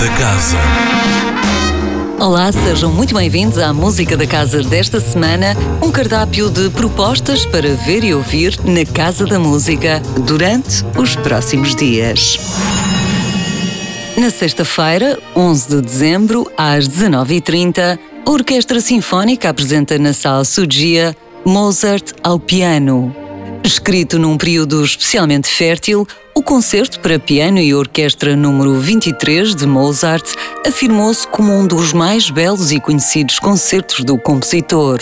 da Casa. Olá, sejam muito bem-vindos à Música da Casa desta semana, um cardápio de propostas para ver e ouvir na Casa da Música durante os próximos dias. Na sexta-feira, 11 de dezembro, às 19h30, a Orquestra Sinfónica apresenta na Sala Sugia Mozart ao piano. Escrito num período especialmente fértil, o concerto para piano e orquestra número 23 de Mozart afirmou-se como um dos mais belos e conhecidos concertos do compositor.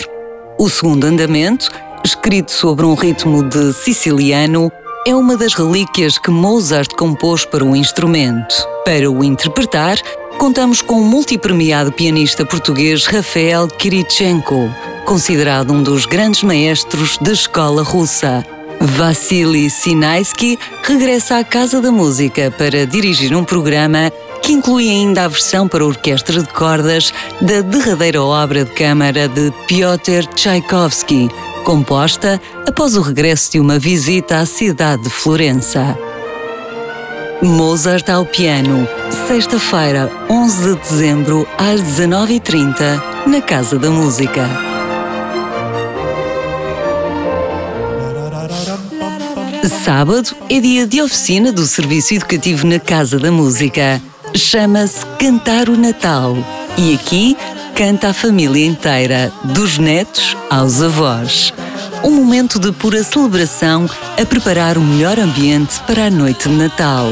O segundo andamento, escrito sobre um ritmo de siciliano, é uma das relíquias que Mozart compôs para o instrumento. Para o interpretar, contamos com o multipremiado pianista português Rafael Kirichenko, considerado um dos grandes maestros da escola russa. Vassily Sinaisky regressa à Casa da Música para dirigir um programa que inclui ainda a versão para orquestra de cordas da derradeira obra de câmara de Piotr Tchaikovsky, composta após o regresso de uma visita à cidade de Florença. Mozart ao piano, sexta-feira, 11 de dezembro, às 19h30, na Casa da Música. Sábado é dia de oficina do Serviço Educativo na Casa da Música. Chama-se Cantar o Natal. E aqui canta a família inteira, dos netos aos avós. Um momento de pura celebração a preparar o melhor ambiente para a noite de Natal.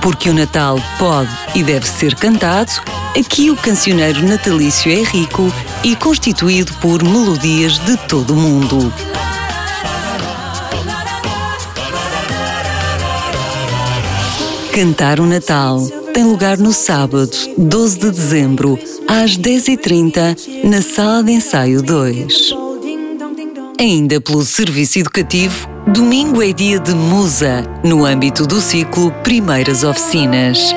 Porque o Natal pode e deve ser cantado, aqui o cancioneiro natalício é rico e constituído por melodias de todo o mundo. Cantar o Natal tem lugar no sábado, 12 de dezembro, às 10h30, na Sala de Ensaio 2. Ainda pelo Serviço Educativo, domingo é dia de Musa, no âmbito do ciclo Primeiras Oficinas.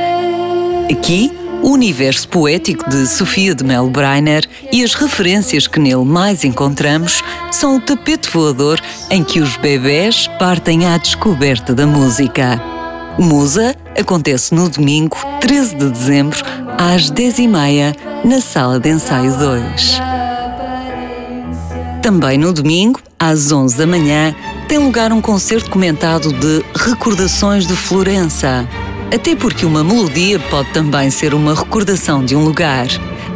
Aqui, o universo poético de Sofia de Mel Breiner e as referências que nele mais encontramos são o tapete voador em que os bebés partem à descoberta da música. Musa acontece no domingo, 13 de dezembro, às 10h30, na Sala de Ensaio 2. Também no domingo, às 11 da manhã, tem lugar um concerto comentado de Recordações de Florença. Até porque uma melodia pode também ser uma recordação de um lugar.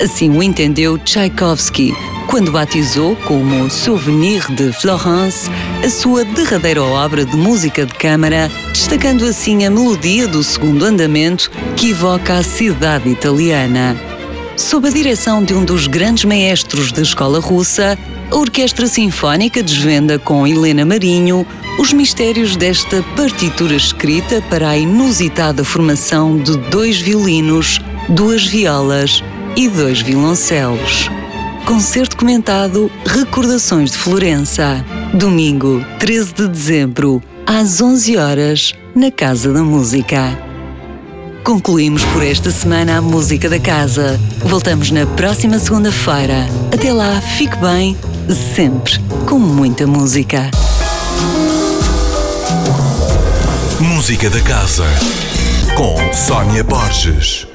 Assim o entendeu Tchaikovsky, quando batizou como Souvenir de Florence a sua derradeira obra de música de câmara, destacando assim a melodia do segundo andamento que evoca a cidade italiana. Sob a direção de um dos grandes maestros da escola russa, a Orquestra Sinfónica desvenda com Helena Marinho os mistérios desta partitura escrita para a inusitada formação de dois violinos, duas violas e dois violoncelos. Concerto comentado Recordações de Florença. Domingo, 13 de dezembro, às 11 horas, na Casa da Música. Concluímos por esta semana a Música da Casa. Voltamos na próxima segunda-feira. Até lá, fique bem, sempre com muita música. Música da Casa. Com Sónia Borges.